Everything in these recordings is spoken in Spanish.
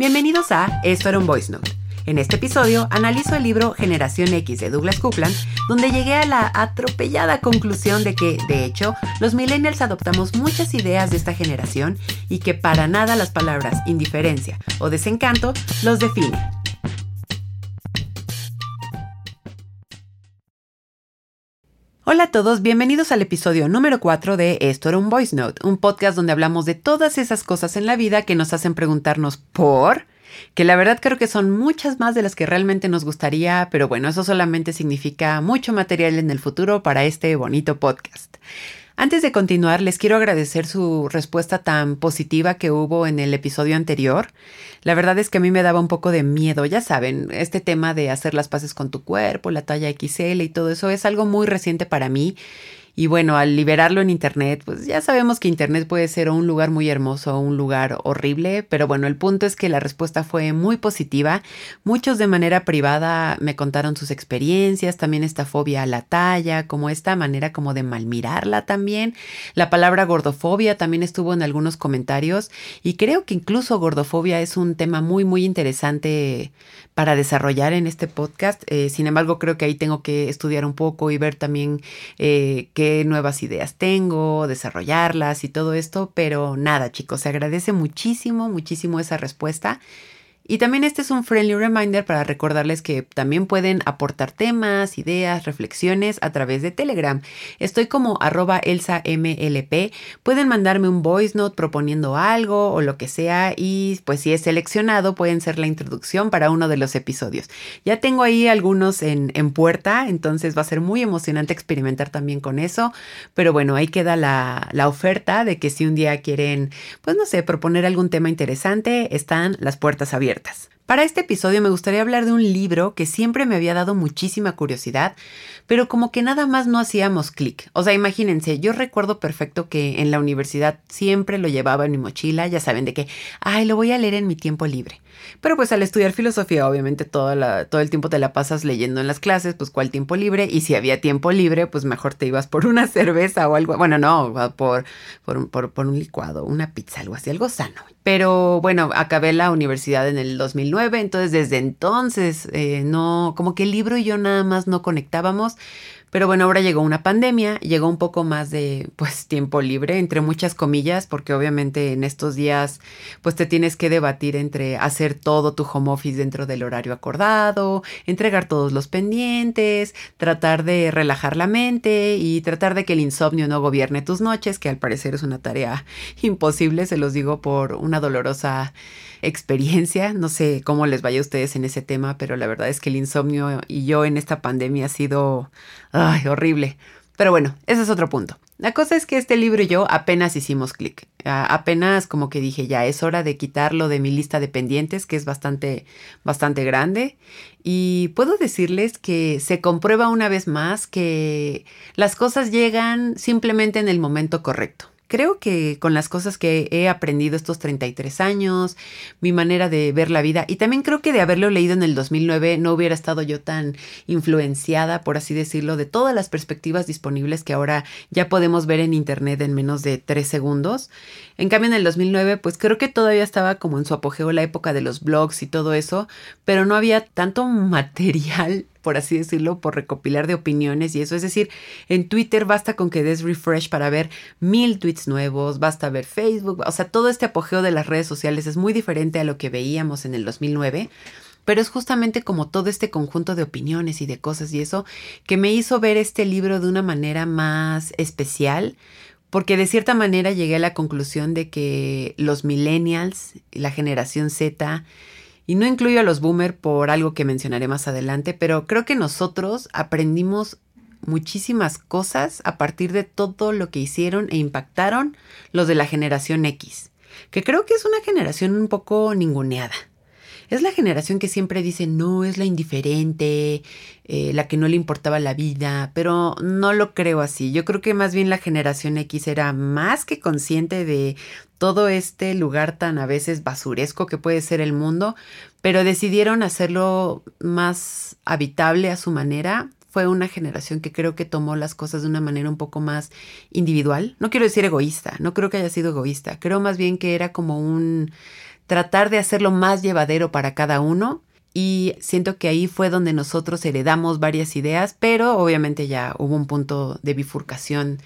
Bienvenidos a Esto era un Voice Note. En este episodio analizo el libro Generación X de Douglas Coupland, donde llegué a la atropellada conclusión de que, de hecho, los millennials adoptamos muchas ideas de esta generación y que para nada las palabras indiferencia o desencanto los definen. Hola a todos, bienvenidos al episodio número 4 de Esto era un Voice Note, un podcast donde hablamos de todas esas cosas en la vida que nos hacen preguntarnos por, que la verdad creo que son muchas más de las que realmente nos gustaría, pero bueno, eso solamente significa mucho material en el futuro para este bonito podcast. Antes de continuar, les quiero agradecer su respuesta tan positiva que hubo en el episodio anterior. La verdad es que a mí me daba un poco de miedo, ya saben, este tema de hacer las paces con tu cuerpo, la talla XL y todo eso es algo muy reciente para mí y bueno, al liberarlo en Internet, pues ya sabemos que Internet puede ser un lugar muy hermoso o un lugar horrible, pero bueno, el punto es que la respuesta fue muy positiva. Muchos de manera privada me contaron sus experiencias, también esta fobia a la talla, como esta manera como de malmirarla también. La palabra gordofobia también estuvo en algunos comentarios y creo que incluso gordofobia es un tema muy, muy interesante para desarrollar en este podcast. Eh, sin embargo, creo que ahí tengo que estudiar un poco y ver también eh, qué nuevas ideas tengo, desarrollarlas y todo esto. Pero nada, chicos, se agradece muchísimo, muchísimo esa respuesta. Y también este es un friendly reminder para recordarles que también pueden aportar temas, ideas, reflexiones a través de Telegram. Estoy como arroba elsamlp. Pueden mandarme un voice note proponiendo algo o lo que sea y pues si es seleccionado pueden ser la introducción para uno de los episodios. Ya tengo ahí algunos en, en puerta, entonces va a ser muy emocionante experimentar también con eso. Pero bueno, ahí queda la, la oferta de que si un día quieren, pues no sé, proponer algún tema interesante, están las puertas abiertas. です。Para este episodio me gustaría hablar de un libro que siempre me había dado muchísima curiosidad, pero como que nada más no hacíamos clic. O sea, imagínense, yo recuerdo perfecto que en la universidad siempre lo llevaba en mi mochila, ya saben de que, ay, lo voy a leer en mi tiempo libre. Pero pues al estudiar filosofía, obviamente todo, el tiempo te la pasas leyendo en las clases, pues cuál tiempo libre, y si había tiempo libre, pues mejor te ibas por una cerveza o algo, bueno, no, por, por, por un licuado, una pizza, algo así, algo sano. Pero bueno, acabé la universidad en el 2009, entonces desde entonces eh, no, como que el libro y yo nada más no conectábamos. Pero bueno, ahora llegó una pandemia, llegó un poco más de pues tiempo libre, entre muchas comillas, porque obviamente en estos días pues te tienes que debatir entre hacer todo tu home office dentro del horario acordado, entregar todos los pendientes, tratar de relajar la mente y tratar de que el insomnio no gobierne tus noches, que al parecer es una tarea imposible, se los digo por una dolorosa experiencia. No sé cómo les vaya a ustedes en ese tema, pero la verdad es que el insomnio y yo en esta pandemia ha sido ay, horrible. Pero bueno, ese es otro punto. La cosa es que este libro y yo apenas hicimos clic. Apenas como que dije, ya es hora de quitarlo de mi lista de pendientes, que es bastante, bastante grande. Y puedo decirles que se comprueba una vez más que las cosas llegan simplemente en el momento correcto creo que con las cosas que he aprendido estos 33 años, mi manera de ver la vida, y también creo que de haberlo leído en el 2009 no hubiera estado yo tan influenciada, por así decirlo, de todas las perspectivas disponibles que ahora ya podemos ver en Internet en menos de tres segundos. En cambio, en el 2009, pues creo que todavía estaba como en su apogeo la época de los blogs y todo eso, pero no había tanto material por así decirlo, por recopilar de opiniones y eso. Es decir, en Twitter basta con que des refresh para ver mil tweets nuevos, basta ver Facebook, o sea, todo este apogeo de las redes sociales es muy diferente a lo que veíamos en el 2009. Pero es justamente como todo este conjunto de opiniones y de cosas y eso que me hizo ver este libro de una manera más especial, porque de cierta manera llegué a la conclusión de que los millennials, la generación Z, y no incluyo a los boomer por algo que mencionaré más adelante, pero creo que nosotros aprendimos muchísimas cosas a partir de todo lo que hicieron e impactaron los de la generación X, que creo que es una generación un poco ninguneada. Es la generación que siempre dice, no, es la indiferente, eh, la que no le importaba la vida, pero no lo creo así. Yo creo que más bien la generación X era más que consciente de todo este lugar tan a veces basuresco que puede ser el mundo, pero decidieron hacerlo más habitable a su manera. Fue una generación que creo que tomó las cosas de una manera un poco más individual. No quiero decir egoísta, no creo que haya sido egoísta, creo más bien que era como un tratar de hacerlo más llevadero para cada uno. Y siento que ahí fue donde nosotros heredamos varias ideas, pero obviamente ya hubo un punto de bifurcación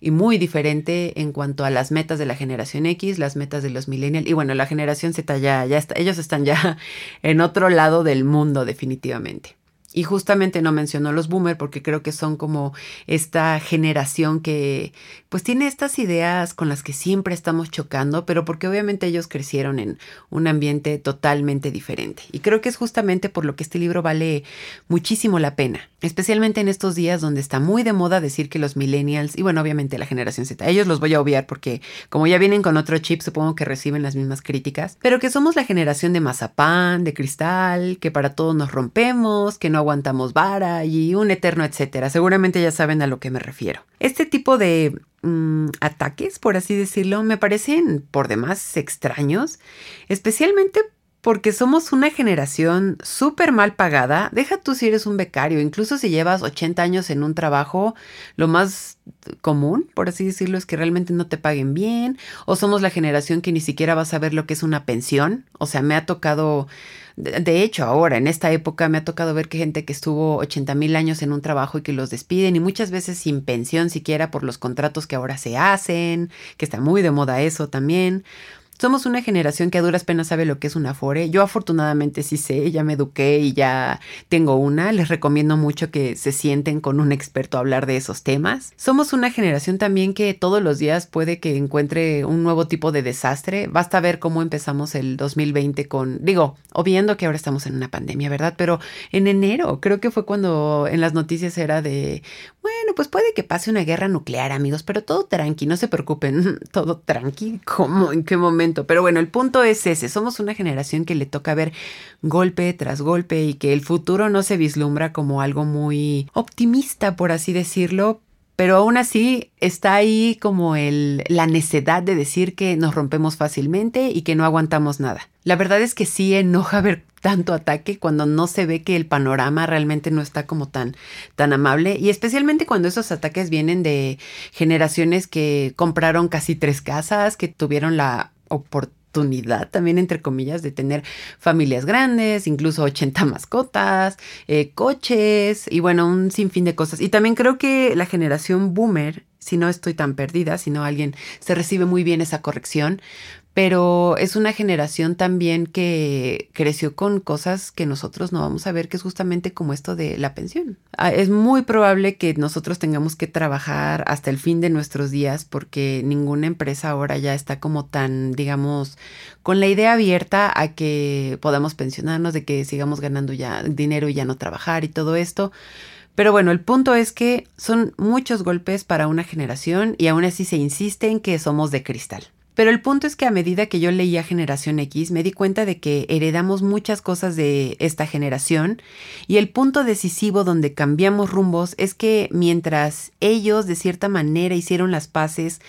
y muy diferente en cuanto a las metas de la generación X, las metas de los millennials y bueno, la generación Z ya, ya está, ellos están ya en otro lado del mundo definitivamente. Y justamente no mencionó los boomer porque creo que son como esta generación que pues tiene estas ideas con las que siempre estamos chocando, pero porque obviamente ellos crecieron en un ambiente totalmente diferente. Y creo que es justamente por lo que este libro vale muchísimo la pena, especialmente en estos días donde está muy de moda decir que los millennials y bueno, obviamente la generación Z, ellos los voy a obviar porque como ya vienen con otro chip, supongo que reciben las mismas críticas, pero que somos la generación de mazapán, de cristal, que para todos nos rompemos, que no aguantamos vara y un eterno etcétera. Seguramente ya saben a lo que me refiero. Este tipo de mm, ataques, por así decirlo, me parecen por demás extraños, especialmente porque somos una generación súper mal pagada. Deja tú si eres un becario, incluso si llevas 80 años en un trabajo, lo más común, por así decirlo, es que realmente no te paguen bien, o somos la generación que ni siquiera va a saber lo que es una pensión. O sea, me ha tocado, de hecho, ahora, en esta época, me ha tocado ver que gente que estuvo 80 mil años en un trabajo y que los despiden, y muchas veces sin pensión siquiera por los contratos que ahora se hacen, que está muy de moda eso también. Somos una generación que a duras penas sabe lo que es una Afore. Yo afortunadamente sí sé, ya me eduqué y ya tengo una. Les recomiendo mucho que se sienten con un experto a hablar de esos temas. Somos una generación también que todos los días puede que encuentre un nuevo tipo de desastre. Basta ver cómo empezamos el 2020 con, digo, o viendo que ahora estamos en una pandemia, ¿verdad? Pero en enero creo que fue cuando en las noticias era de, bueno, pues puede que pase una guerra nuclear, amigos, pero todo tranqui, no se preocupen, todo tranqui, ¿cómo? ¿En qué momento? Pero bueno, el punto es ese. Somos una generación que le toca ver golpe tras golpe y que el futuro no se vislumbra como algo muy optimista, por así decirlo, pero aún así está ahí como el, la necedad de decir que nos rompemos fácilmente y que no aguantamos nada. La verdad es que sí enoja ver tanto ataque cuando no se ve que el panorama realmente no está como tan, tan amable y especialmente cuando esos ataques vienen de generaciones que compraron casi tres casas, que tuvieron la oportunidad también entre comillas de tener familias grandes, incluso 80 mascotas, eh, coches y bueno, un sinfín de cosas. Y también creo que la generación boomer, si no estoy tan perdida, si no alguien se recibe muy bien esa corrección, pero es una generación también que creció con cosas que nosotros no vamos a ver, que es justamente como esto de la pensión. Ah, es muy probable que nosotros tengamos que trabajar hasta el fin de nuestros días porque ninguna empresa ahora ya está como tan, digamos, con la idea abierta a que podamos pensionarnos, de que sigamos ganando ya dinero y ya no trabajar y todo esto. Pero bueno, el punto es que son muchos golpes para una generación y aún así se insiste en que somos de cristal. Pero el punto es que a medida que yo leía Generación X, me di cuenta de que heredamos muchas cosas de esta generación. Y el punto decisivo donde cambiamos rumbos es que mientras ellos de cierta manera hicieron las paces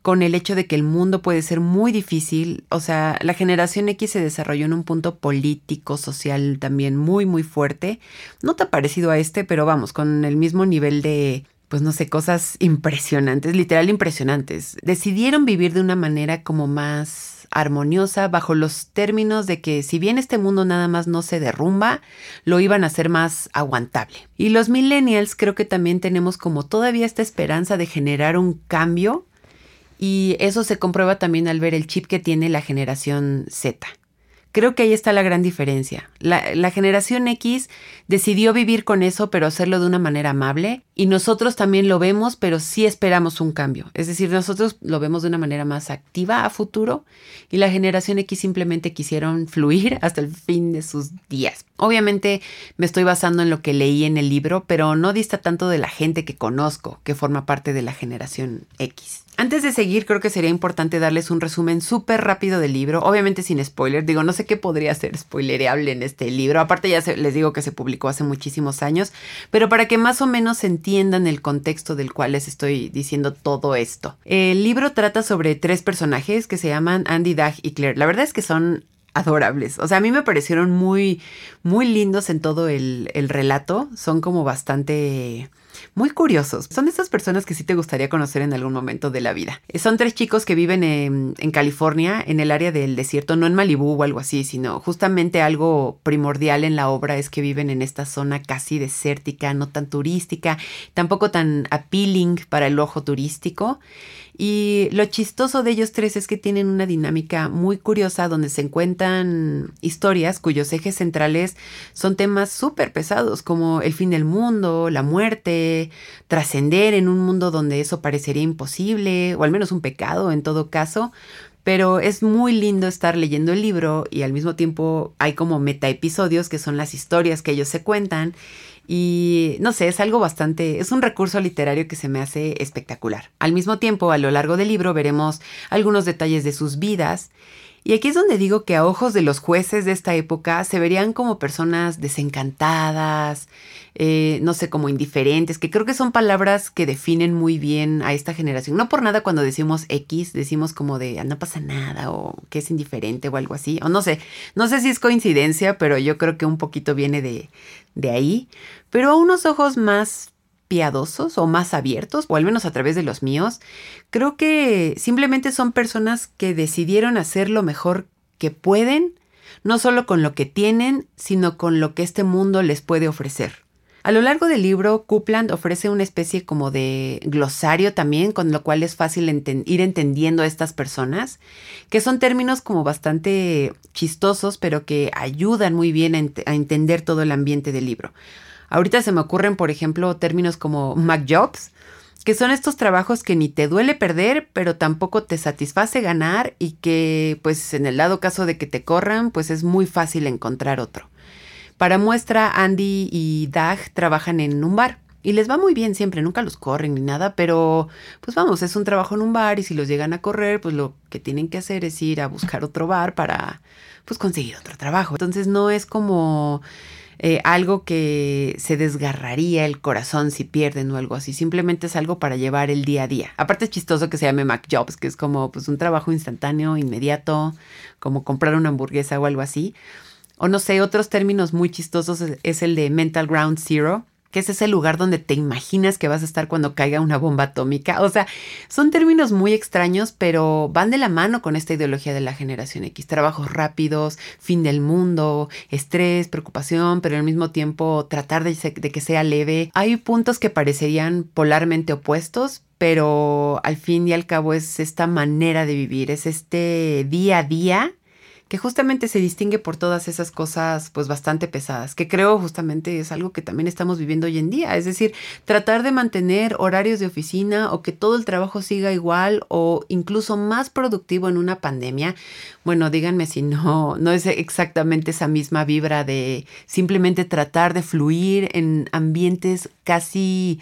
con el hecho de que el mundo puede ser muy difícil, o sea, la generación X se desarrolló en un punto político, social también muy, muy fuerte, no te ha parecido a este, pero vamos, con el mismo nivel de pues no sé, cosas impresionantes, literal impresionantes. Decidieron vivir de una manera como más armoniosa bajo los términos de que si bien este mundo nada más no se derrumba, lo iban a hacer más aguantable. Y los millennials creo que también tenemos como todavía esta esperanza de generar un cambio y eso se comprueba también al ver el chip que tiene la generación Z. Creo que ahí está la gran diferencia. La, generación X decidió vivir con eso, pero hacerlo de una manera amable. Y nosotros también lo vemos, pero sí esperamos un cambio. Es decir, nosotros lo vemos de una manera más activa a futuro. Y la generación X simplemente quisieron fluir hasta el fin de sus días. Obviamente me estoy basando en lo que leí en el libro, pero no dista tanto de la gente que conozco, que forma parte de la generación X. Antes de seguir, creo que sería importante darles un resumen súper rápido del libro, obviamente sin spoiler. Digo, no sé qué podría ser spoilereable en este libro. Aparte, ya les digo que se publicó hace muchísimos años, pero para que más o menos entiendan el contexto del cual les estoy diciendo todo esto. El libro trata sobre tres personajes que se llaman Andy, Dag y Claire. La verdad es que son adorables. O sea, a mí me parecieron muy, muy lindos en todo el, el relato. Son como bastante muy curiosos. Son esas personas que sí te gustaría conocer en algún momento de la vida. Son tres chicos que viven en, en California, en el área del desierto, no en Malibú o algo así, sino justamente algo primordial en la obra es que viven en esta zona casi desértica, no tan turística, tampoco tan appealing para el ojo turístico. Y lo chistoso de ellos tres es que tienen una dinámica muy curiosa donde se encuentran historias cuyos ejes centrales son temas súper pesados como el fin del mundo, la muerte, trascender en un mundo donde eso parecería imposible o al menos un pecado en todo caso. Pero es muy lindo estar leyendo el libro y al mismo tiempo hay como metaepisodios que son las historias que ellos se cuentan y no sé, es algo bastante, es un recurso literario que se me hace espectacular. Al mismo tiempo, a lo largo del libro veremos algunos detalles de sus vidas. Y aquí es donde digo que a ojos de los jueces de esta época se verían como personas desencantadas, eh, no sé, como indiferentes, que creo que son palabras que definen muy bien a esta generación. No por nada cuando decimos X, decimos como de ah, no pasa nada o que es indiferente o algo así. O no sé, no sé si es coincidencia, pero yo creo que un poquito viene de, de ahí pero a unos ojos más piadosos o más abiertos, o al menos a través de los míos, creo que simplemente son personas que decidieron hacer lo mejor que pueden, no solo con lo que tienen, sino con lo que este mundo les puede ofrecer. A lo largo del libro, Coupland ofrece una especie como de glosario también, con lo cual es fácil ir entendiendo a estas personas, que son términos como bastante chistosos, pero que ayudan muy bien a entender todo el ambiente del libro. Ahorita se me ocurren, por ejemplo, términos como MacJobs, que son estos trabajos que ni te duele perder, pero tampoco te satisface ganar y que, pues en el dado caso de que te corran, pues es muy fácil encontrar otro. Para muestra, Andy y Dag trabajan en un bar. Y les va muy bien siempre, nunca los corren ni nada, pero pues vamos, es un trabajo en un bar y si los llegan a correr, pues lo que tienen que hacer es ir a buscar otro bar para pues conseguir otro trabajo. Entonces no es como eh, algo que se desgarraría el corazón si pierden o algo así. Simplemente es algo para llevar el día a día. Aparte es chistoso que se llame Mac Jobs, que es como pues un trabajo instantáneo, inmediato, como comprar una hamburguesa o algo así. O no sé, otros términos muy chistosos es el de Mental Ground Zero, que es ese lugar donde te imaginas que vas a estar cuando caiga una bomba atómica. O sea, son términos muy extraños, pero van de la mano con esta ideología de la generación X. Trabajos rápidos, fin del mundo, estrés, preocupación, pero al mismo tiempo tratar de, de que sea leve. Hay puntos que parecerían polarmente opuestos, pero al fin y al cabo es esta manera de vivir, es este día a día que justamente se distingue por todas esas cosas pues bastante pesadas, que creo justamente es algo que también estamos viviendo hoy en día, es decir, tratar de mantener horarios de oficina o que todo el trabajo siga igual o incluso más productivo en una pandemia. Bueno, díganme si no no es exactamente esa misma vibra de simplemente tratar de fluir en ambientes casi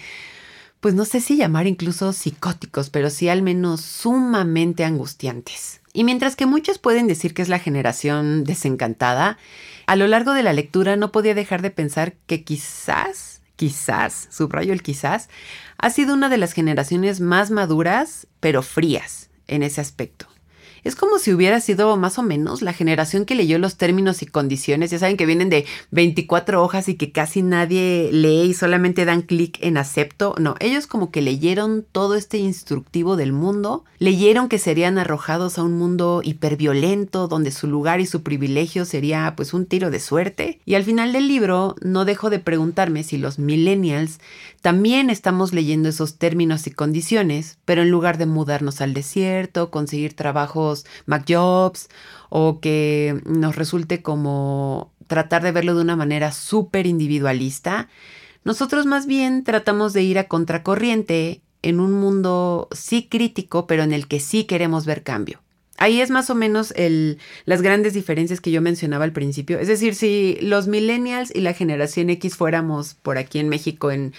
pues no sé si llamar incluso psicóticos, pero sí al menos sumamente angustiantes. Y mientras que muchos pueden decir que es la generación desencantada, a lo largo de la lectura no podía dejar de pensar que quizás, quizás, subrayo el quizás, ha sido una de las generaciones más maduras, pero frías en ese aspecto. Es como si hubiera sido más o menos la generación que leyó los términos y condiciones. Ya saben que vienen de 24 hojas y que casi nadie lee y solamente dan clic en acepto. No, ellos como que leyeron todo este instructivo del mundo, leyeron que serían arrojados a un mundo hiperviolento donde su lugar y su privilegio sería pues un tiro de suerte. Y al final del libro no dejo de preguntarme si los millennials también estamos leyendo esos términos y condiciones, pero en lugar de mudarnos al desierto, conseguir trabajos MacJobs o que nos resulte como tratar de verlo de una manera súper individualista, nosotros más bien tratamos de ir a contracorriente en un mundo sí crítico, pero en el que sí queremos ver cambio. Ahí es más o menos el, las grandes diferencias que yo mencionaba al principio. Es decir, si los millennials y la generación X fuéramos por aquí en México en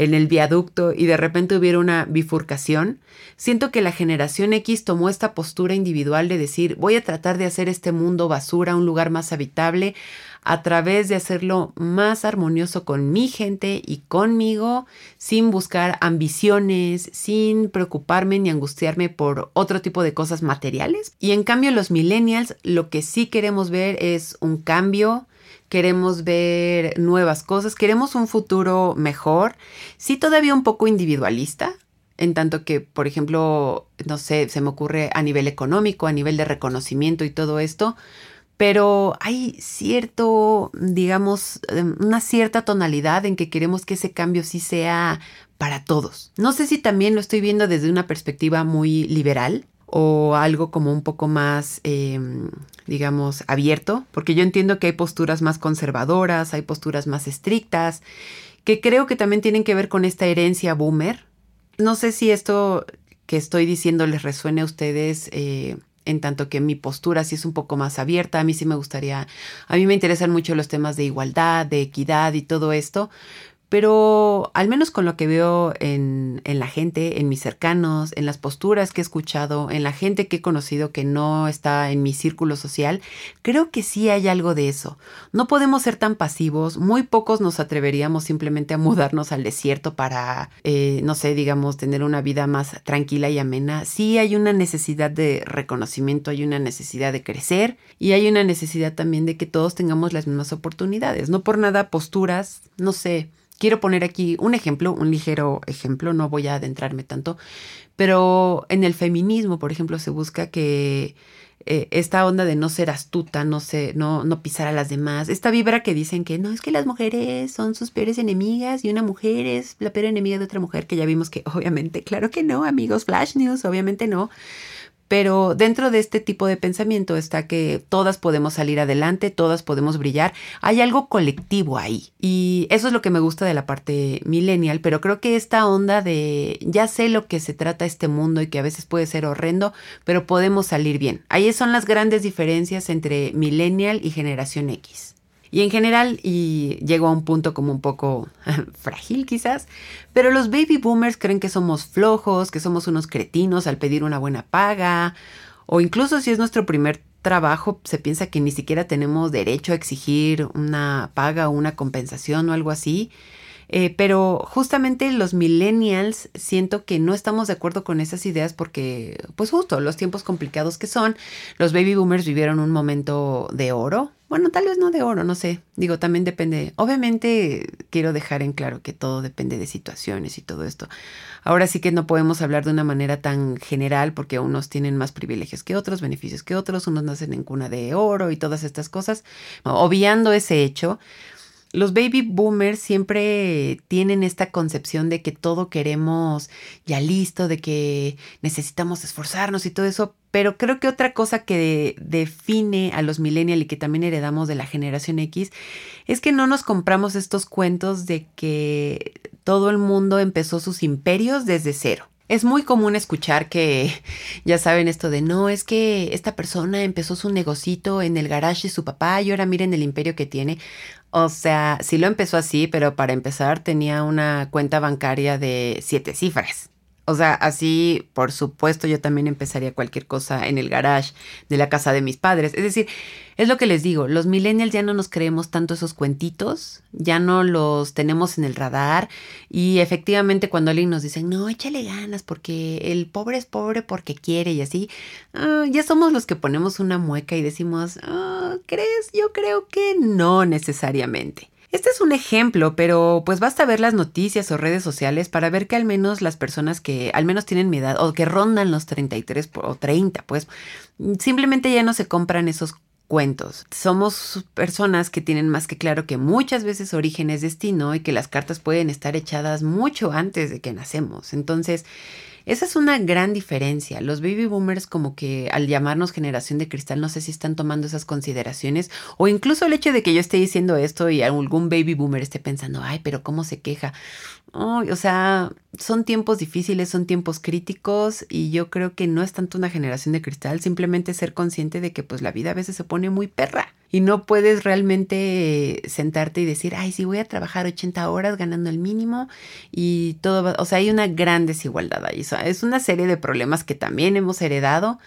en el viaducto y de repente hubiera una bifurcación, siento que la generación X tomó esta postura individual de decir voy a tratar de hacer este mundo basura un lugar más habitable a través de hacerlo más armonioso con mi gente y conmigo, sin buscar ambiciones, sin preocuparme ni angustiarme por otro tipo de cosas materiales. Y en cambio los millennials lo que sí queremos ver es un cambio, queremos ver nuevas cosas, queremos un futuro mejor, sí todavía un poco individualista, en tanto que, por ejemplo, no sé, se me ocurre a nivel económico, a nivel de reconocimiento y todo esto, pero hay cierto, digamos, em, una cierta tonalidad en que queremos que ese cambio sí sea para todos. No sé si también lo estoy viendo desde una perspectiva muy liberal o algo como un poco más, em, digamos, abierto, porque yo entiendo que hay posturas más conservadoras, hay posturas más estrictas, que creo que también tienen que ver con esta herencia boomer. No sé si esto que estoy diciendo les resuene a ustedes. Eh, en tanto que mi postura sí es un poco más abierta, a mí sí me gustaría, a mí me interesan mucho los temas de igualdad, de equidad y todo esto, pero al menos con lo que veo en, en, la gente, en mis cercanos, en las posturas que he escuchado, en la gente que he conocido que no está en mi círculo social, creo que sí hay algo de eso. No podemos ser tan pasivos, muy pocos nos atreveríamos simplemente a mudarnos al desierto para, eh, no sé, digamos, tener una vida más tranquila y amena. Sí hay una necesidad de reconocimiento, hay una necesidad de crecer y hay una necesidad también de que todos tengamos las mismas oportunidades. No por nada posturas, no sé quiero poner aquí un ejemplo, un ligero ejemplo, no voy a adentrarme tanto, pero en el feminismo, por ejemplo, se busca que eh, esta onda de no ser astuta, no, sé, no, no pisar a las demás, esta vibra que dicen que no, es que las mujeres son sus peores enemigas y una mujer es la peor enemiga de otra mujer, que ya vimos que obviamente, claro que no, amigos, Flash News, obviamente no. Pero dentro de este tipo de pensamiento está que todas podemos salir adelante, todas podemos brillar. Hay algo colectivo ahí. Y eso es lo que me gusta de la parte millennial, pero creo que esta onda de ya sé lo que se trata este mundo y que a veces puede ser horrendo, pero podemos salir bien. Ahí son las grandes diferencias entre millennial y generación X. Y en general, y llego a un punto como un poco frágil quizás, pero los baby boomers creen que somos flojos, que somos unos cretinos al pedir una buena paga, o incluso si es nuestro primer trabajo, se piensa que ni siquiera tenemos derecho a exigir una paga o una compensación o algo así. Eh, pero justamente los millennials siento que no estamos de acuerdo con esas ideas porque, pues justo, los tiempos complicados que son, los baby boomers vivieron un momento de oro. Bueno, tal vez no de oro, no sé. Digo, también depende. Obviamente quiero dejar en claro que todo depende de situaciones y todo esto. Ahora sí que no podemos hablar de una manera tan general porque unos tienen más privilegios que otros, beneficios que otros, unos nacen en cuna de oro y todas estas cosas. Obviando ese hecho, los baby boomers siempre tienen esta concepción de que todo queremos ya listo, de que necesitamos esforzarnos y todo eso, pero creo que otra cosa que define a los millennials y que también heredamos de la generación X es que no nos compramos estos cuentos de que todo el mundo empezó sus imperios desde cero. Es muy común escuchar que, ya saben esto de, no, es que esta persona empezó su negocito en el garage de su papá y ahora miren el imperio que tiene. O sea, sí lo empezó así, pero para empezar tenía una cuenta bancaria de siete cifras. O sea, así, por supuesto, yo también empezaría cualquier cosa en el garage de la casa de mis padres. Es decir, es lo que les digo, los millennials ya no nos creemos tanto esos cuentitos, ya no los tenemos en el radar y efectivamente cuando alguien nos dice, no, échale ganas porque el pobre es pobre porque quiere y así, ah, ya somos los que ponemos una mueca y decimos, ah, ¿crees? Yo creo que no necesariamente. Este es un ejemplo, pero pues basta ver las noticias o redes sociales para ver que al menos las personas que al menos tienen mi edad o que rondan los 33 o 30, pues simplemente ya no se compran esos cuentos. Somos personas que tienen más que claro que muchas veces origen es destino y que las cartas pueden estar echadas mucho antes de que nacemos. Entonces, esa es una gran diferencia. Los baby boomers como que al llamarnos generación de cristal no sé si están tomando esas consideraciones o incluso el hecho de que yo esté diciendo esto y algún baby boomer esté pensando, ay, pero ¿cómo se queja? o sea, son tiempos difíciles, son tiempos críticos y yo creo que no es tanto una generación de cristal, simplemente ser consciente de que pues la vida a veces se pone muy perra y no puedes realmente sentarte y decir, ay, sí voy a trabajar 80 horas ganando el mínimo y todo, o sea, hay una gran desigualdad ahí, es una serie de problemas que también hemos heredado,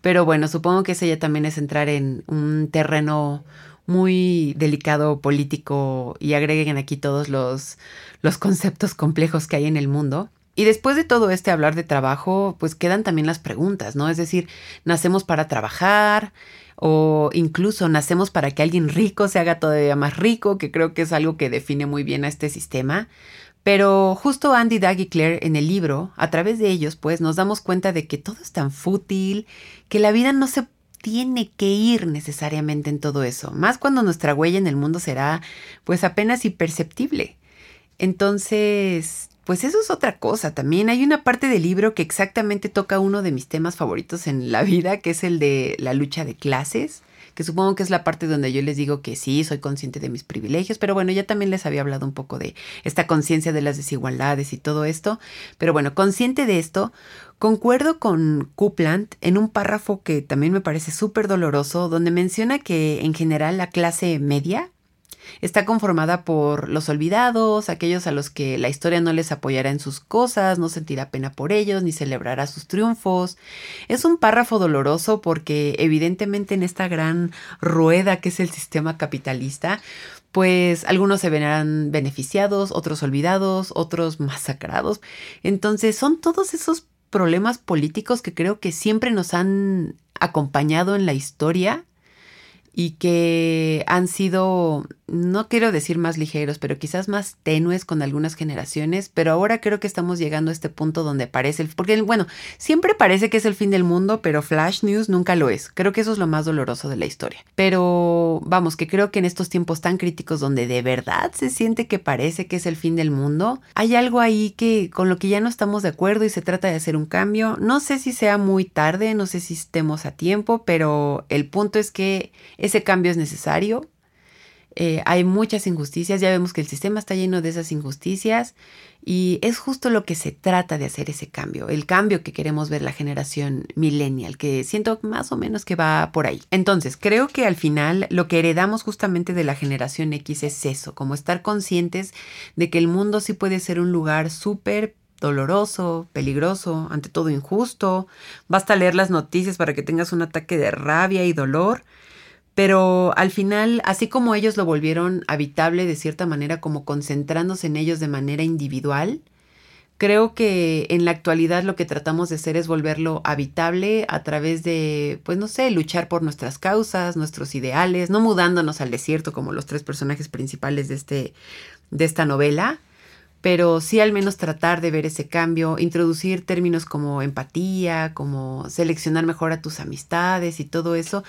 pero bueno, supongo que ese ya también es entrar en un terreno muy delicado político y agreguen aquí todos los, los conceptos complejos que hay en el mundo. Y después de todo este hablar de trabajo, pues quedan también las preguntas, ¿no? Es decir, nacemos para trabajar o incluso nacemos para que alguien rico se haga todavía más rico, que creo que es algo que define muy bien a este sistema. Pero justo Andy, Doug y Claire en el libro, a través de ellos, pues nos damos cuenta de que todo es tan fútil, que la vida no se tiene que ir necesariamente en todo eso, más cuando nuestra huella en el mundo será pues apenas imperceptible. Entonces, pues eso es otra cosa también. Hay una parte del libro que exactamente toca uno de mis temas favoritos en la vida, que es el de la lucha de clases que supongo que es la parte donde yo les digo que sí, soy consciente de mis privilegios, pero bueno, ya también les había hablado un poco de esta conciencia de las desigualdades y todo esto, pero bueno, consciente de esto, concuerdo con Kuplant en un párrafo que también me parece súper doloroso, donde menciona que en general la clase media, Está conformada por los olvidados, aquellos a los que la historia no les apoyará en sus cosas, no sentirá pena por ellos, ni celebrará sus triunfos. Es un párrafo doloroso porque evidentemente en esta gran rueda que es el sistema capitalista, pues algunos se verán beneficiados, otros olvidados, otros masacrados. Entonces son todos esos problemas políticos que creo que siempre nos han acompañado en la historia y que han sido, no quiero decir más ligeros, pero quizás más tenues con algunas generaciones, pero ahora creo que estamos llegando a este punto donde parece, el, porque bueno, siempre parece que es el fin del mundo, pero Flash News nunca lo es. Creo que eso es lo más doloroso de la historia. Pero vamos, que creo que en estos tiempos tan críticos donde de verdad se siente que parece que es el fin del mundo, hay algo ahí que con lo que ya no estamos de acuerdo y se trata de hacer un cambio. No sé si sea muy tarde, no sé si estemos a tiempo, pero el punto es que ese cambio es necesario. Eh, hay muchas injusticias, ya vemos que el sistema está lleno de esas injusticias y es justo lo que se trata de hacer ese cambio, el cambio que queremos ver la generación millennial, que siento más o menos que va por ahí. Entonces, creo que al final lo que heredamos justamente de la generación X es eso, como estar conscientes de que el mundo sí puede ser un lugar súper doloroso, peligroso, ante todo injusto. Basta leer las noticias para que tengas un ataque de rabia y dolor pero al final, así como ellos lo volvieron habitable de cierta manera, como concentrándose en ellos de manera individual, creo que en la actualidad lo que tratamos de hacer es volverlo habitable a través de, pues no sé, luchar por nuestras causas, nuestros ideales, no mudándonos al desierto como los tres personajes principales de, este, de esta novela, pero sí al menos tratar de ver ese cambio, introducir términos como empatía, como seleccionar mejor a tus amistades y todo eso.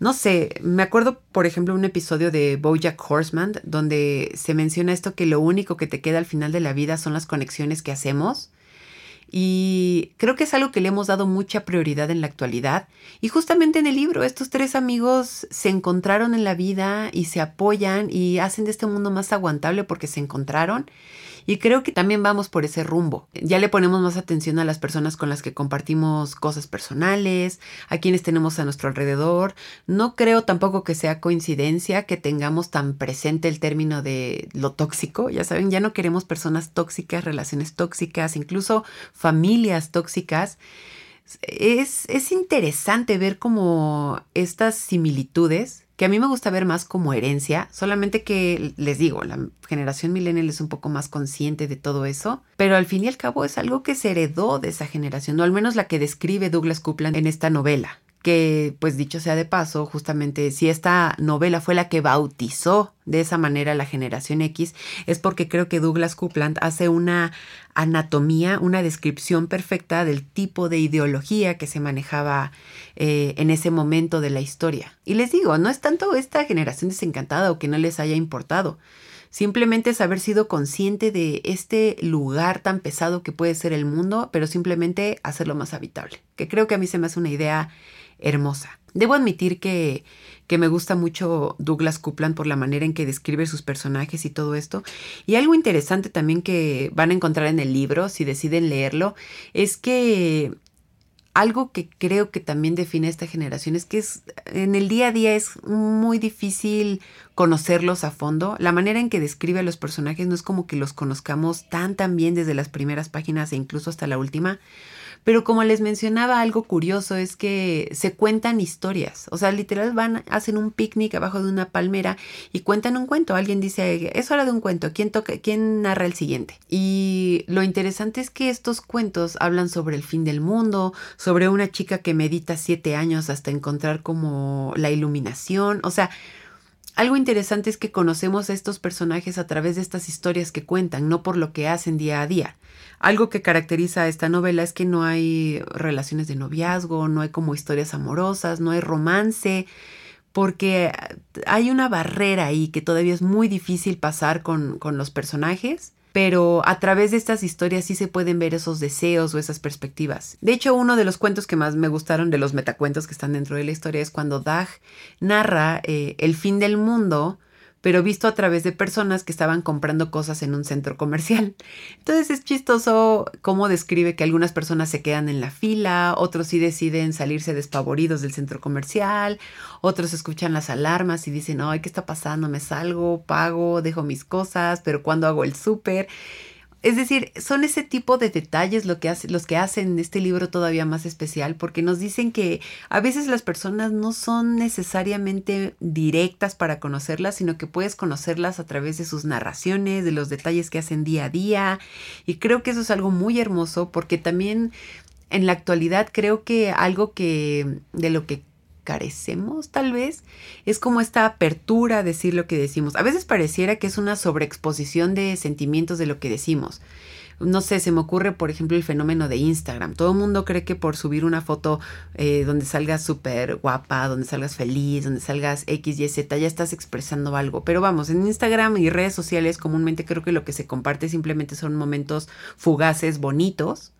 No sé, me acuerdo, por ejemplo, un episodio de Bojack Horseman donde se menciona esto que lo único que te queda al final de la vida son las conexiones que hacemos. Y creo que es algo que le hemos dado mucha prioridad en la actualidad. Y justamente en el libro, estos tres amigos se encontraron en la vida y se apoyan y hacen de este mundo más aguantable porque se encontraron. Y creo que también vamos por ese rumbo. Ya le ponemos más atención a las personas con las que compartimos cosas personales, a quienes tenemos a nuestro alrededor. No creo tampoco que sea coincidencia que tengamos tan presente el término de lo tóxico. Ya saben, ya no queremos personas tóxicas, relaciones tóxicas, incluso familias tóxicas. Es, es interesante ver como estas similitudes que a mí me gusta ver más como herencia, solamente que les digo, la generación millennial es un poco más consciente de todo eso, pero al fin y al cabo es algo que se heredó de esa generación, o al menos la que describe Douglas Coupland en esta novela que pues dicho sea de paso, justamente si esta novela fue la que bautizó de esa manera la generación X, es porque creo que Douglas Coupland hace una anatomía, una descripción perfecta del tipo de ideología que se manejaba eh, en ese momento de la historia. Y les digo, no es tanto esta generación desencantada o que no les haya importado, simplemente es haber sido consciente de este lugar tan pesado que puede ser el mundo, pero simplemente hacerlo más habitable, que creo que a mí se me hace una idea hermosa. Debo admitir que, que, me gusta mucho Douglas Coupland por la manera en que describe sus personajes y todo esto. Y algo interesante también que van a encontrar en el libro, si deciden leerlo, es que algo que creo que también define a esta generación es que es, en el día a día es muy difícil conocerlos a fondo. La manera en que describe a los personajes no es como que los conozcamos tan tan bien desde las primeras páginas e incluso hasta la última Pero como les mencionaba, algo curioso es que se cuentan historias. O sea, literal van, hacen un picnic abajo de una palmera y cuentan un cuento. Alguien dice, es hora de un cuento, ¿quién, toca, quién narra el siguiente? Y lo interesante es que estos cuentos hablan sobre el fin del mundo, sobre una chica que medita siete años hasta encontrar como la iluminación. O sea, algo interesante es que conocemos a estos personajes a través de estas historias que cuentan, no por lo que hacen día a día. Algo que caracteriza a esta novela es que no hay relaciones de noviazgo, no hay como historias amorosas, no hay romance, porque hay una barrera ahí que todavía es muy difícil pasar con, con los personajes pero a través de estas historias sí se pueden ver esos deseos o esas perspectivas. De hecho, uno de los cuentos que más me gustaron de los metacuentos que están dentro de la historia es cuando Dag narra eh, el fin del mundo pero visto a través de personas que estaban comprando cosas en un centro comercial. Entonces es chistoso cómo describe que algunas personas se quedan en la fila, otros sí deciden salirse despavoridos del centro comercial, otros escuchan las alarmas y dicen, ay, ¿qué está pasando? Me salgo, pago, dejo mis cosas, pero ¿cuándo hago el súper? Es decir, son ese tipo de detalles lo que los que hacen este libro todavía más especial, porque nos dicen que a veces las personas no son necesariamente directas para conocerlas, sino que puedes conocerlas a través de sus narraciones, de los detalles que hacen día a día. Y creo que eso es algo muy hermoso, porque también en la actualidad creo que algo que de lo que carecemos tal vez, es como esta apertura a decir lo que decimos. A veces pareciera que es una sobreexposición de sentimientos de lo que decimos. No sé, se me ocurre, por ejemplo, el fenómeno de Instagram. Todo el mundo cree que por subir una foto eh, donde salgas súper guapa, donde salgas feliz, donde salgas X, Y, Z, ya estás expresando algo. Pero vamos, en Instagram y redes sociales comúnmente creo que lo que se comparte simplemente son momentos fugaces, bonitos,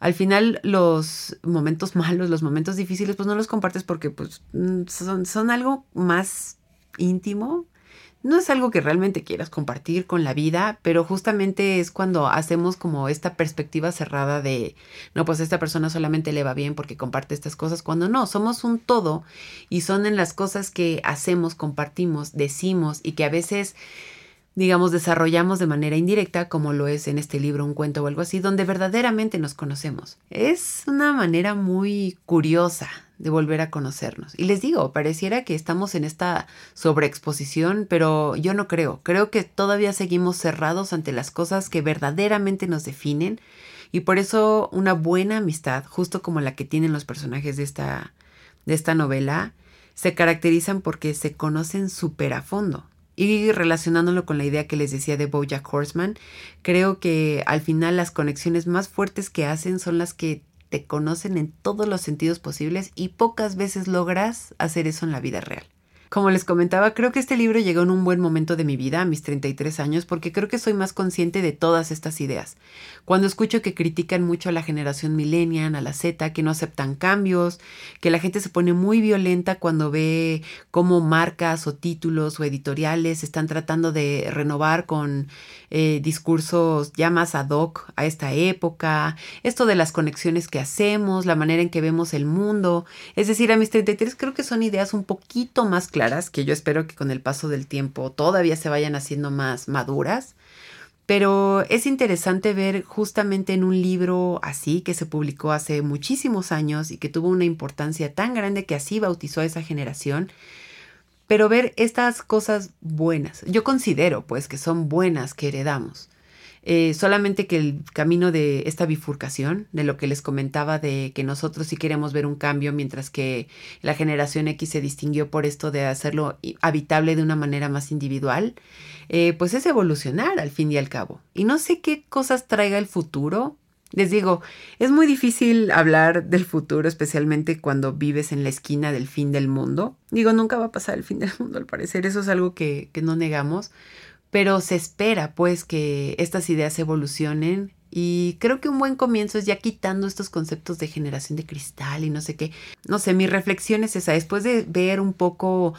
al final los momentos malos, los momentos difíciles, pues no los compartes porque pues mm, son, son algo más íntimo. No es algo que realmente quieras compartir con la vida, pero justamente es cuando hacemos como esta perspectiva cerrada de, no, pues esta persona solamente le va bien porque comparte estas cosas, cuando no, somos un todo y son en las cosas que hacemos, compartimos, decimos y que a veces digamos, desarrollamos de manera indirecta, como lo es en este libro, un cuento o algo así, donde verdaderamente nos conocemos. Es una manera muy curiosa de volver a conocernos. Y les digo, pareciera que estamos en esta sobreexposición, pero yo no creo. Creo que todavía seguimos cerrados ante las cosas que verdaderamente nos definen. Y por eso una buena amistad, justo como la que tienen los personajes de esta, de esta novela, se caracterizan porque se conocen súper a fondo. Y relacionándolo con la idea que les decía de Bojack Horseman, creo que al final las conexiones más fuertes que hacen son las que te conocen en todos los sentidos posibles y pocas veces logras hacer eso en la vida real. Como les comentaba, creo que este libro llegó en un buen momento de mi vida, a mis 33 años, porque creo que soy más consciente de todas estas ideas. Cuando escucho que critican mucho a la generación millennial, a la Z, que no aceptan cambios, que la gente se pone muy violenta cuando ve cómo marcas o títulos o editoriales están tratando de renovar con eh, discursos ya más ad hoc a esta época, esto de las conexiones que hacemos, la manera en que vemos el mundo. Es decir, a mis 33 creo que son ideas un poquito más claras que yo espero que con el paso del tiempo todavía se vayan haciendo más maduras. Pero es interesante ver justamente en un libro así que se publicó hace muchísimos años y que tuvo una importancia tan grande que así bautizó a esa generación, pero ver estas cosas buenas. Yo considero pues que son buenas que heredamos. Eh, solamente que el camino de esta bifurcación, de lo que les comentaba, de que nosotros sí queremos ver un cambio, mientras que la generación X se distinguió por esto de hacerlo habitable de una manera más individual, eh, pues es evolucionar al fin y al cabo. Y no sé qué cosas traiga el futuro. Les digo, es muy difícil hablar del futuro, especialmente cuando vives en la esquina del fin del mundo. Digo, nunca va a pasar el fin del mundo, al parecer, eso es algo que, que no negamos pero se espera pues que estas ideas evolucionen y creo que un buen comienzo es ya quitando estos conceptos de generación de cristal y no sé qué. No sé, mi reflexión es esa, después de ver un poco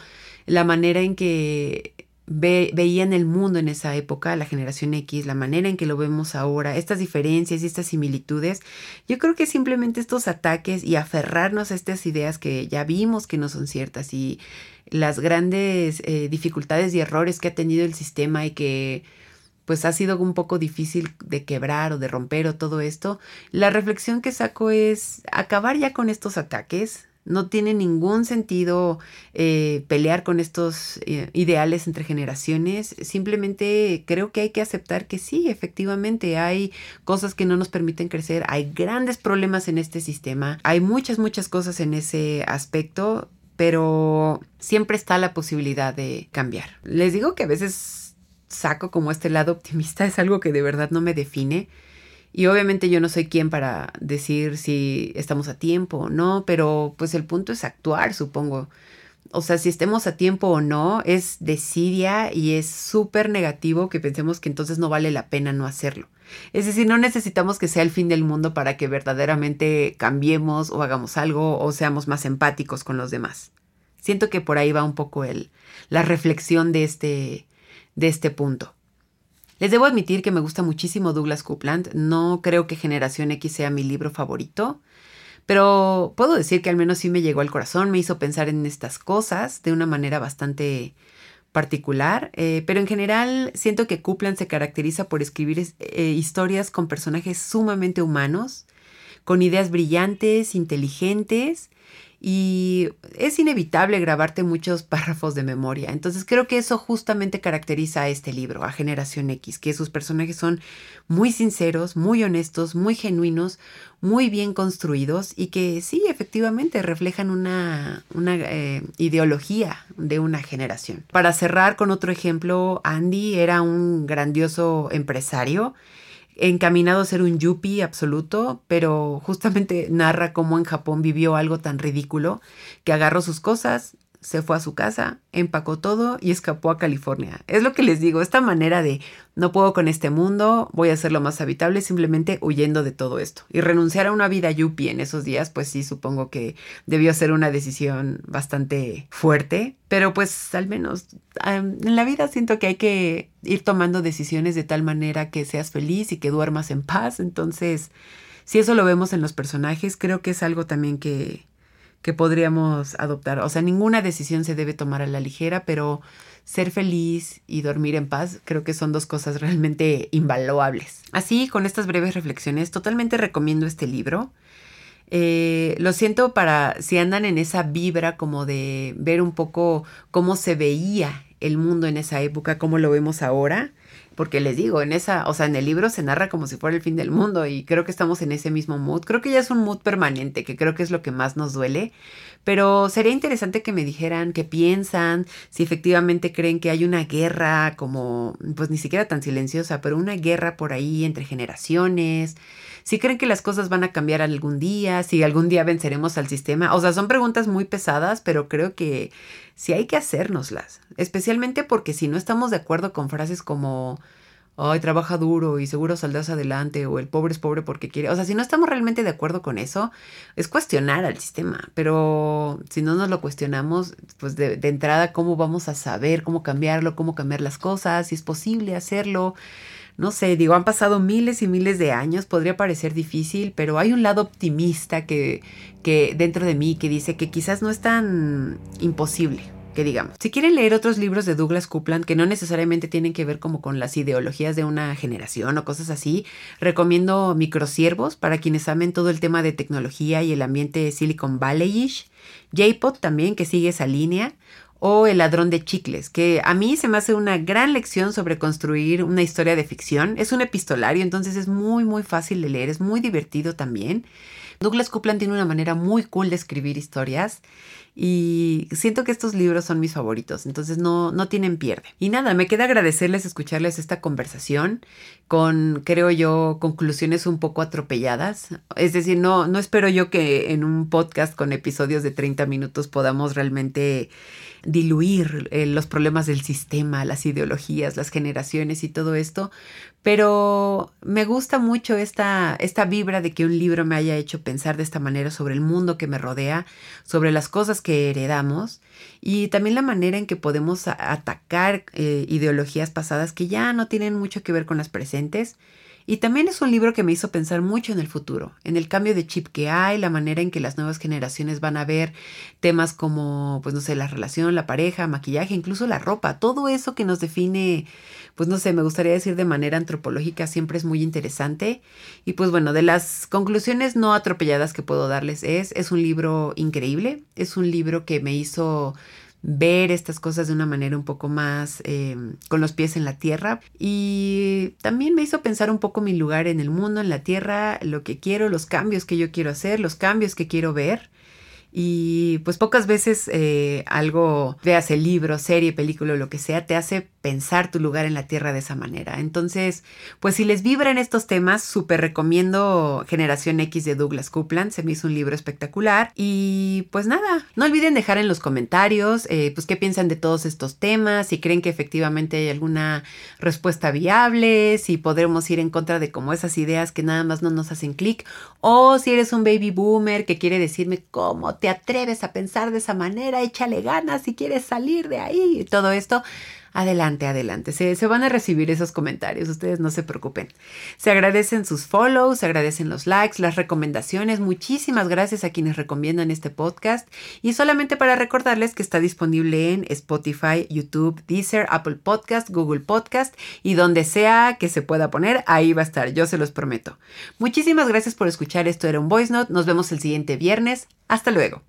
la manera en que veían el mundo en esa época, la generación X, la manera en que lo vemos ahora, estas diferencias y estas similitudes, yo creo que simplemente estos ataques y aferrarnos a estas ideas que ya vimos que no son ciertas y las grandes eh, dificultades y errores que ha tenido el sistema y que pues ha sido un poco difícil de quebrar o de romper o todo esto, la reflexión que saco es acabar ya con estos ataques, no tiene ningún sentido eh, pelear con estos eh, ideales entre generaciones. Simplemente creo que hay que aceptar que sí, efectivamente, hay cosas que no nos permiten crecer, hay grandes problemas en este sistema, hay muchas, muchas cosas en ese aspecto, pero siempre está la posibilidad de cambiar. Les digo que a veces saco como este lado optimista, es algo que de verdad no me define y obviamente yo no soy quien para decir si estamos a tiempo o no, pero pues el punto es actuar, supongo. O sea, si estemos a tiempo o no, es desidia y es súper negativo que pensemos que entonces no vale la pena no hacerlo. Es decir, no necesitamos que sea el fin del mundo para que verdaderamente cambiemos o hagamos algo o seamos más empáticos con los demás. Siento que por ahí va un poco el, la reflexión de este, de este punto. Les debo admitir que me gusta muchísimo Douglas Coupland. No creo que Generación X sea mi libro favorito, pero puedo decir que al menos sí me llegó al corazón, me hizo pensar en estas cosas de una manera bastante particular, eh, pero en general siento que Coupland se caracteriza por escribir eh, historias con personajes sumamente humanos, con ideas brillantes, inteligentes y es inevitable grabarte muchos párrafos de memoria. Entonces creo que eso justamente caracteriza a este libro, a Generación X, que sus personajes son muy sinceros, muy honestos, muy genuinos, muy bien construidos y que sí, efectivamente reflejan una, una eh, ideología de una generación. Para cerrar con otro ejemplo, Andy era un grandioso empresario encaminado a ser un yuppie absoluto, pero justamente narra cómo en Japón vivió algo tan ridículo que agarró sus cosas, se fue a su casa, empacó todo y escapó a California. Es lo que les digo, esta manera de no puedo con este mundo, voy a hacerlo más habitable simplemente huyendo de todo esto. Y renunciar a una vida yuppie en esos días, pues sí, supongo que debió ser una decisión bastante fuerte, pero pues al menos en la vida siento que hay que ir tomando decisiones de tal manera que seas feliz y que duermas en paz. Entonces, si eso lo vemos en los personajes, creo que es algo también que que podríamos adoptar. O sea, ninguna decisión se debe tomar a la ligera, pero ser feliz y dormir en paz creo que son dos cosas realmente invaluables. Así, con estas breves reflexiones, totalmente recomiendo este libro. Eh, lo siento para si andan en esa vibra como de ver un poco cómo se veía el mundo en esa época, cómo lo vemos ahora porque les digo, en esa, o sea, en el libro se narra como si fuera el fin del mundo y creo que estamos en ese mismo mood. Creo que ya es un mood permanente, que creo que es lo que más nos duele, pero sería interesante que me dijeran qué piensan, si efectivamente creen que hay una guerra como, pues ni siquiera tan silenciosa, pero una guerra por ahí entre generaciones, si creen que las cosas van a cambiar algún día, si algún día venceremos al sistema. O sea, son preguntas muy pesadas, pero creo que sí hay que hacérnoslas, especialmente porque si no estamos de acuerdo con frases como ay, trabaja duro y seguro saldrás adelante, o el pobre es pobre porque quiere. O sea, si no estamos realmente de acuerdo con eso, es cuestionar al sistema. Pero si no nos lo cuestionamos, pues de, de entrada, ¿cómo vamos a saber cómo cambiarlo, cómo cambiar las cosas, si es posible hacerlo? No sé, digo, han pasado miles y miles de años, podría parecer difícil, pero hay un lado optimista que, que dentro de mí que dice que quizás no es tan imposible que digamos. Si quieren leer otros libros de Douglas Coupland que no necesariamente tienen que ver como con las ideologías de una generación o cosas así, recomiendo Microsiervos para quienes amen todo el tema de tecnología y el ambiente Silicon Valley-ish. J-Pod también, que sigue esa línea o El ladrón de chicles, que a mí se me hace una gran lección sobre construir una historia de ficción. Es un epistolario, entonces es muy, muy fácil de leer, es muy divertido también. Douglas Coupland tiene una manera muy cool de escribir historias y siento que estos libros son mis favoritos, entonces no, no tienen pierde. Y nada, me queda agradecerles escucharles esta conversación con, creo yo, conclusiones un poco atropelladas. Es decir, no, no espero yo que en un podcast con episodios de 30 minutos podamos realmente diluir eh, los problemas del sistema, las ideologías, las generaciones y todo esto, pero me gusta mucho esta, esta vibra de que un libro me haya hecho pensar de esta manera sobre el mundo que me rodea, sobre las cosas que heredamos y también la manera en que podemos atacar eh, ideologías pasadas que ya no tienen mucho que ver con las presentes Y también es un libro que me hizo pensar mucho en el futuro, en el cambio de chip que hay, la manera en que las nuevas generaciones van a ver temas como, pues no sé, la relación, la pareja, maquillaje, incluso la ropa, todo eso que nos define, pues no sé, me gustaría decir de manera antropológica, siempre es muy interesante. Y pues bueno, de las conclusiones no atropelladas que puedo darles es, es un libro increíble, es un libro que me hizo ver estas cosas de una manera un poco más em, con los pies en la tierra. Y también me hizo pensar un poco mi lugar en el mundo, en la tierra, lo que quiero, los cambios que yo quiero hacer, los cambios que quiero ver y pues pocas veces eh, algo, veas el libro, serie, película lo que sea, te hace pensar tu lugar en la tierra de esa manera. Entonces, pues si les vibran estos temas, súper recomiendo Generación X de Douglas Coupland. Se me hizo un libro espectacular. Y pues nada, no olviden dejar en los comentarios, eh, pues qué piensan de todos estos temas, si creen que efectivamente hay alguna respuesta viable, si podremos ir en contra de como esas ideas que nada más no nos hacen clic, o si eres un baby boomer que quiere decirme cómo te atreves a pensar de esa manera, échale ganas si quieres salir de ahí y todo esto adelante, adelante. Se, van a recibir esos comentarios, ustedes no se preocupen. Se agradecen sus follows, se agradecen los likes, las recomendaciones. Muchísimas gracias a quienes recomiendan este podcast. Y solamente para recordarles que está disponible en Spotify, YouTube, Deezer, Apple Podcast, Google Podcast y donde sea que se pueda poner, ahí va a estar, yo se los prometo. Muchísimas gracias por escuchar. Esto era un voice note. Nos vemos el siguiente viernes. Hasta luego.